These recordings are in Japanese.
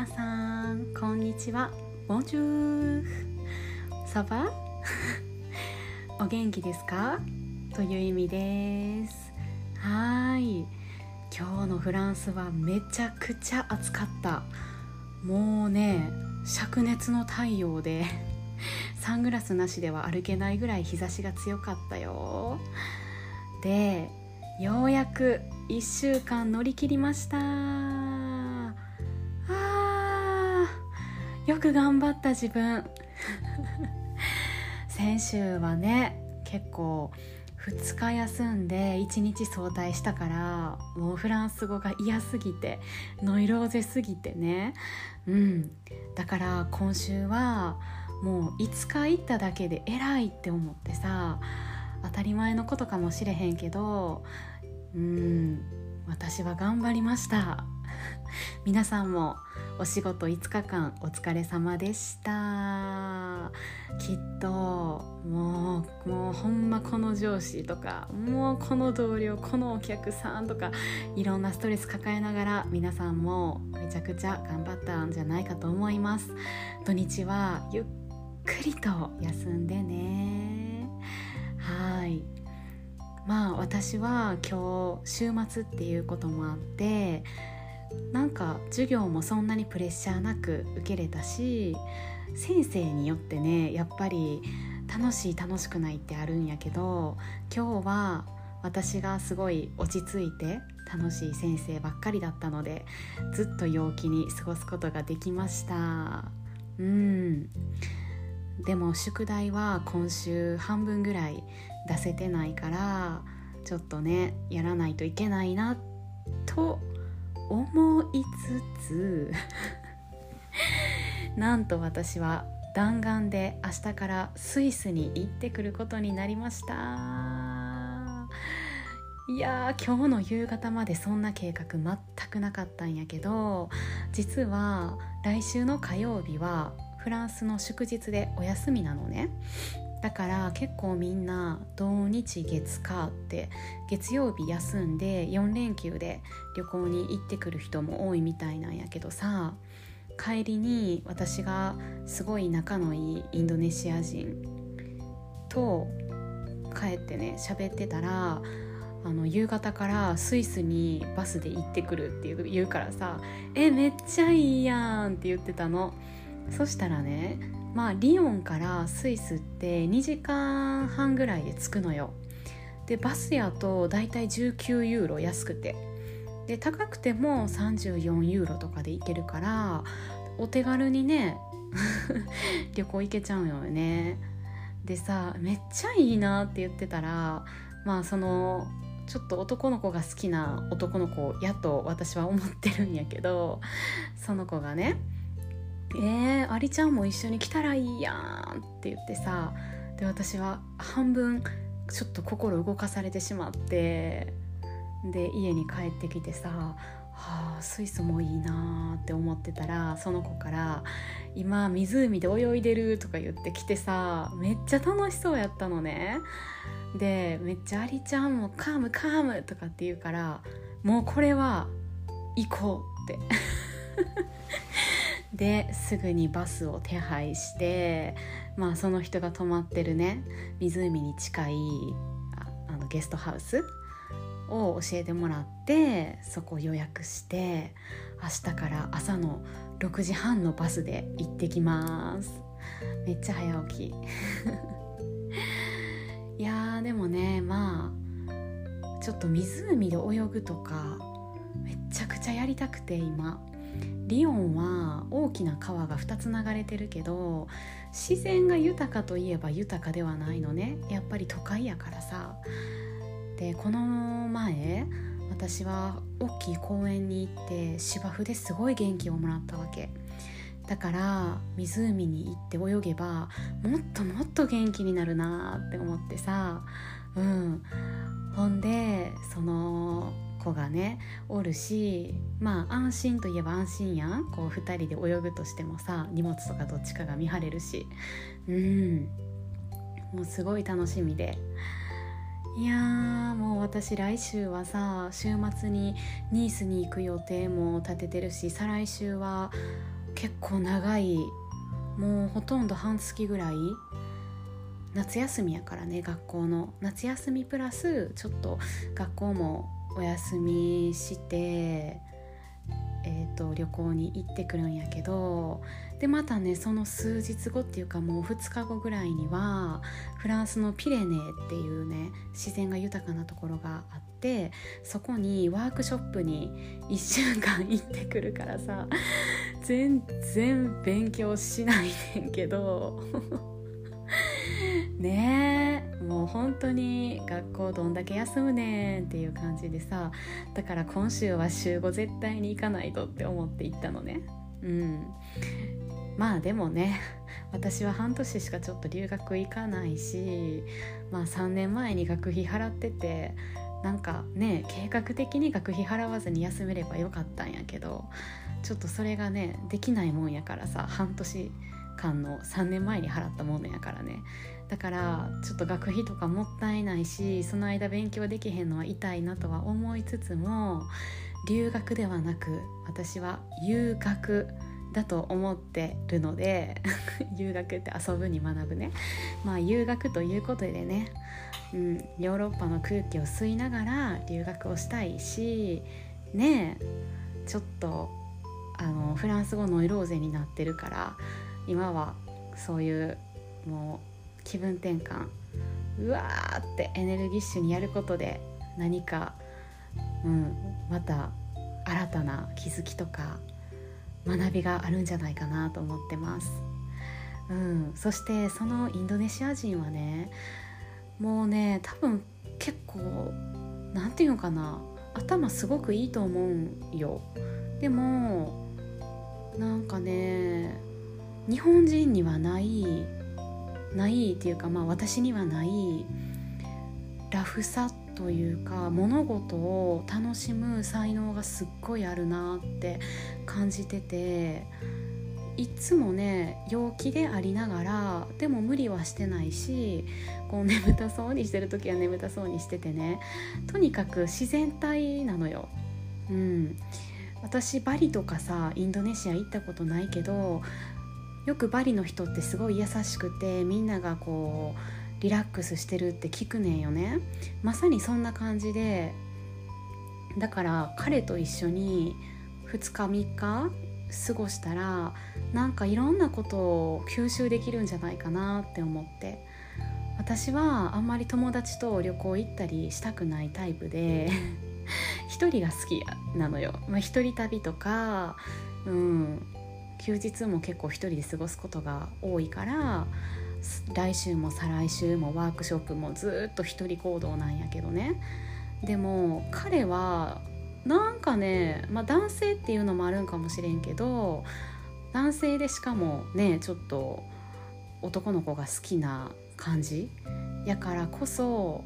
皆さんこんにちは。ボンジューサバ お元気ですか？という意味です。はい。今日のフランスはめちゃくちゃ暑かった。もうね灼熱の太陽で サングラスなしでは歩けないぐらい日差しが強かったよ。でようやく1週間乗り切りました。よく頑張った自分。先週はね結構2日休んで1日早退したからもうフランス語が嫌すぎてノイローゼすぎてね。うん。だから今週はもう5日行っただけで偉いって思ってさ当たり前のことかもしれへんけどうん。私は頑張りました。皆さんもお仕事5日間お疲れ様でした。きっともうもうほんまこの上司とかもうこの同僚このお客さんとかいろんなストレス抱えながら皆さんもめちゃくちゃ頑張ったんじゃないかと思います。土日はゆっくりと休んでね。はい。まあ私は今日週末っていうこともあってなんか授業もそんなにプレッシャーなく受けれたし先生によってねやっぱり楽しい楽しくないってあるんやけど今日は私がすごい落ち着いて楽しい先生ばっかりだったのでずっと陽気に過ごすことができました。うん。でも宿題は今週半分ぐらい出せてないからちょっとねやらないといけないなと思いつつ なんと私は弾丸で明日からスイスに行ってくることになりました。いやー今日の夕方までそんな計画全くなかったんやけど実は来週の火曜日はフランスの祝日でお休みなのね。だから結構みんな土日月火って月曜日休んで4連休で旅行に行ってくる人も多いみたいなんやけどさ帰りに私がすごい仲のいいインドネシア人と帰ってね喋ってたらあの夕方からスイスにバスで行ってくるって言うからさ「えめっちゃいいやん」って言ってたの。そしたらねまあリヨンからスイスって2時間半ぐらいで着くのよ。でバスやとだいたい19ユーロ安くて。で高くても34ユーロとかで行けるからお手軽にね 旅行行けちゃうよね。でさめっちゃいいなって言ってたらまあそのちょっと男の子が好きな男の子やと私は思ってるんやけどその子がねえー、アリちゃんも一緒に来たらいいやんって言ってさで私は半分ちょっと心動かされてしまってで家に帰ってきてさはあスイスもいいなって思ってたらその子から「今湖で泳いでる」とか言ってきてさめっちゃ楽しそうやったのね。でめっちゃアリちゃんも「カムカム」とかって言うからもうこれは行こうって。ですぐにバスを手配してまあその人が泊まってるね湖に近いあのゲストハウスを教えてもらってそこを予約して明日から朝の6時半のバスで行ってきます。めっちゃ早起き。いやでもねまあちょっと湖で泳ぐとかめちゃくちゃやりたくて今。リヨンは大きな川が2つ流れてるけど自然が豊かといえば豊かではないのね。やっぱり都会やからさ。でこの前私は大きい公園に行って芝生ですごい元気をもらったわけ。だから湖に行って泳げばもっともっと元気になるなって思ってさ。うん。ほんでその子がねおるしまあ安心といえば安心やん。こう2人で泳ぐとしてもさ荷物とかどっちかが見張れるし。うん。もうすごい楽しみで。いやもう私来週はさ週末にニースに行く予定も立ててるし再来週は結構長いもうほとんど半月ぐらい夏休みやからね学校の。夏休みプラスちょっと学校もお休みしてえーと、旅行に行ってくるんやけどでまたねその数日後っていうかもう2日後ぐらいにはフランスのピレネーっていうね自然が豊かなところがあってそこにワークショップに1週間行ってくるからさ全然勉強しないねんけど。ねえ。もう本当に学校どんだけ休むねんっていう感じでさだから今週は週5絶対に行かないとって思って行ったのね。うん。まあでもね私は半年しかちょっと留学行かないしまあ3年前に学費払っててなんかね計画的に学費払わずに休めればよかったんやけどちょっとそれがねできないもんやからさ半年間の3年前に払ったものやからね。だからちょっと学費とかもったいないしその間勉強できへんのは痛いなとは思いつつも留学ではなく私は遊学だと思ってるので 遊学って遊ぶに学ぶね。まあ遊学ということでね、うん、ヨーロッパの空気を吸いながら留学をしたいしねえちょっとあのフランス語ノイローゼになってるから今はそういうもう気分転換うわーってエネルギッシュにやることで何か、うん、また新たな気づきとか学びがあるんじゃないかなと思ってます。うん、そしてそのインドネシア人はねもうね多分結構何て言うのかな頭すごくいいと思うんよでもなんかね日本人にはないないっていうかまあ私にはないラフさというか物事を楽しむ才能がすっごいあるなって感じてていつもね陽気でありながらでも無理はしてないしこう眠たそうにしてる時は眠たそうにしててねとにかく自然体なのよ。うん、私バリとかさインドネシア行ったことないけどよくバリの人ってすごい優しくてみんながこうリラックスしてるって聞くねんよね。まさにそんな感じでだから彼と一緒に2日3日過ごしたらなんかいろんなことを吸収できるんじゃないかなって思って。私はあんまり友達と旅行行ったりしたくないタイプで 一人が好きなのよ、まあ、一人旅とかうん。休日も結構一人で過ごすことが多いから来週も再来週もワークショップもずっと一人行動なんやけどね。でも彼はなんかね、まあ、男性っていうのもあるんかもしれんけど男性でしかもねちょっと男の子が好きな感じ。やからこそ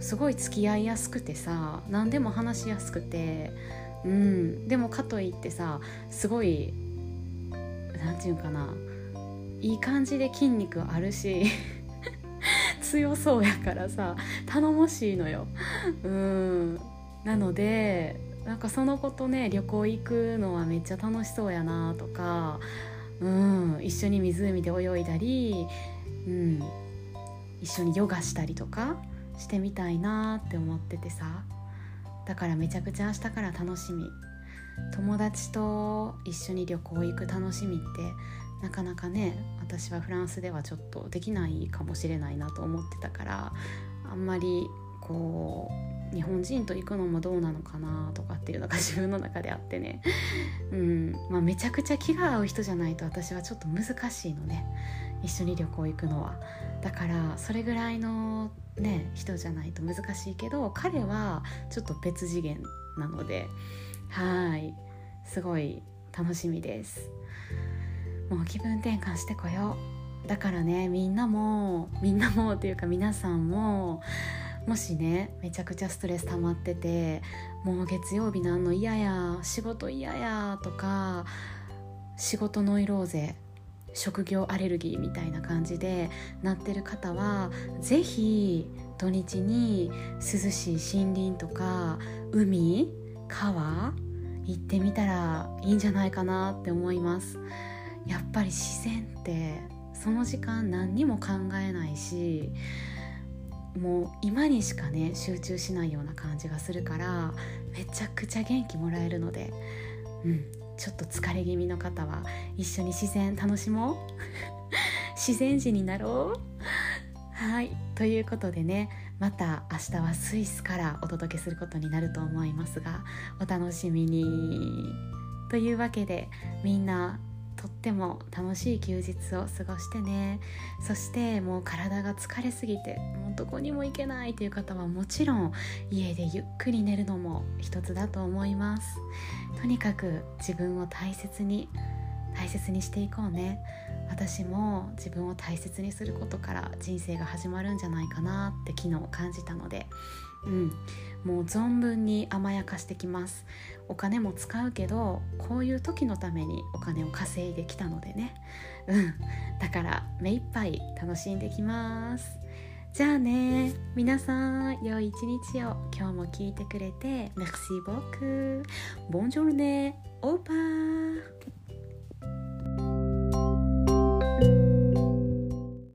すごい付き合いやすくてさ何でも話しやすくてうん。でもかといってさすごい何て言うかな。いい感じで筋肉あるし 強そうやからさ頼もしいのよ。うん。なのでなんかその子とね旅行行くのはめっちゃ楽しそうやなとかうん。一緒に湖で泳いだり、うん、一緒にヨガしたりとかしてみたいなって思っててさ。だからめちゃくちゃ明日から楽しみ。友達と一緒に旅行行く楽しみってなかなかね私はフランスではちょっとできないかもしれないなと思ってたからあんまりこう日本人と行くのもどうなのかなとかっていうのが自分の中であってね、うん。まあ、めちゃくちゃ気が合う人じゃないと私はちょっと難しいのね。一緒に旅行行くのは。だからそれぐらいのね人じゃないと難しいけど彼はちょっと別次元なのではい。すごい楽しみです。もう気分転換してこよう。だからねみんなもみんなもっていうか皆さんももしねめちゃくちゃストレス溜まっててもう月曜日なんの嫌や仕事嫌やとか仕事ノイローゼ職業アレルギーみたいな感じでなってる方は是非土日に涼しい森林とか海川行ってみたらいいんじゃないかなって思います。やっぱり自然ってその時間何にも考えないしもう今にしかね集中しないような感じがするからめちゃくちゃ元気もらえるのでうんちょっと疲れ気味の方は一緒に自然楽しもう。自然人になろう。はい。ということでねまた明日はスイスからお届けすることになると思いますがお楽しみに。というわけでみんなとっても楽しい休日を過ごしてね。そしてもう体が疲れすぎてもうどこにも行けないという方はもちろん家でゆっくり寝るのも一つだと思います。とにかく自分を大切に大切にしていこうね。私も自分を大切にすることから人生が始まるんじゃないかなって昨日感じたのでうんもう存分に甘やかしてきます。お金も使うけどこういう時のためにお金を稼いできたのでね。うんだから目いっぱい楽しんできます。じゃあね皆さん良い一日を今日も聞いてくれて Merci beaucoup Bonne journée Au revoir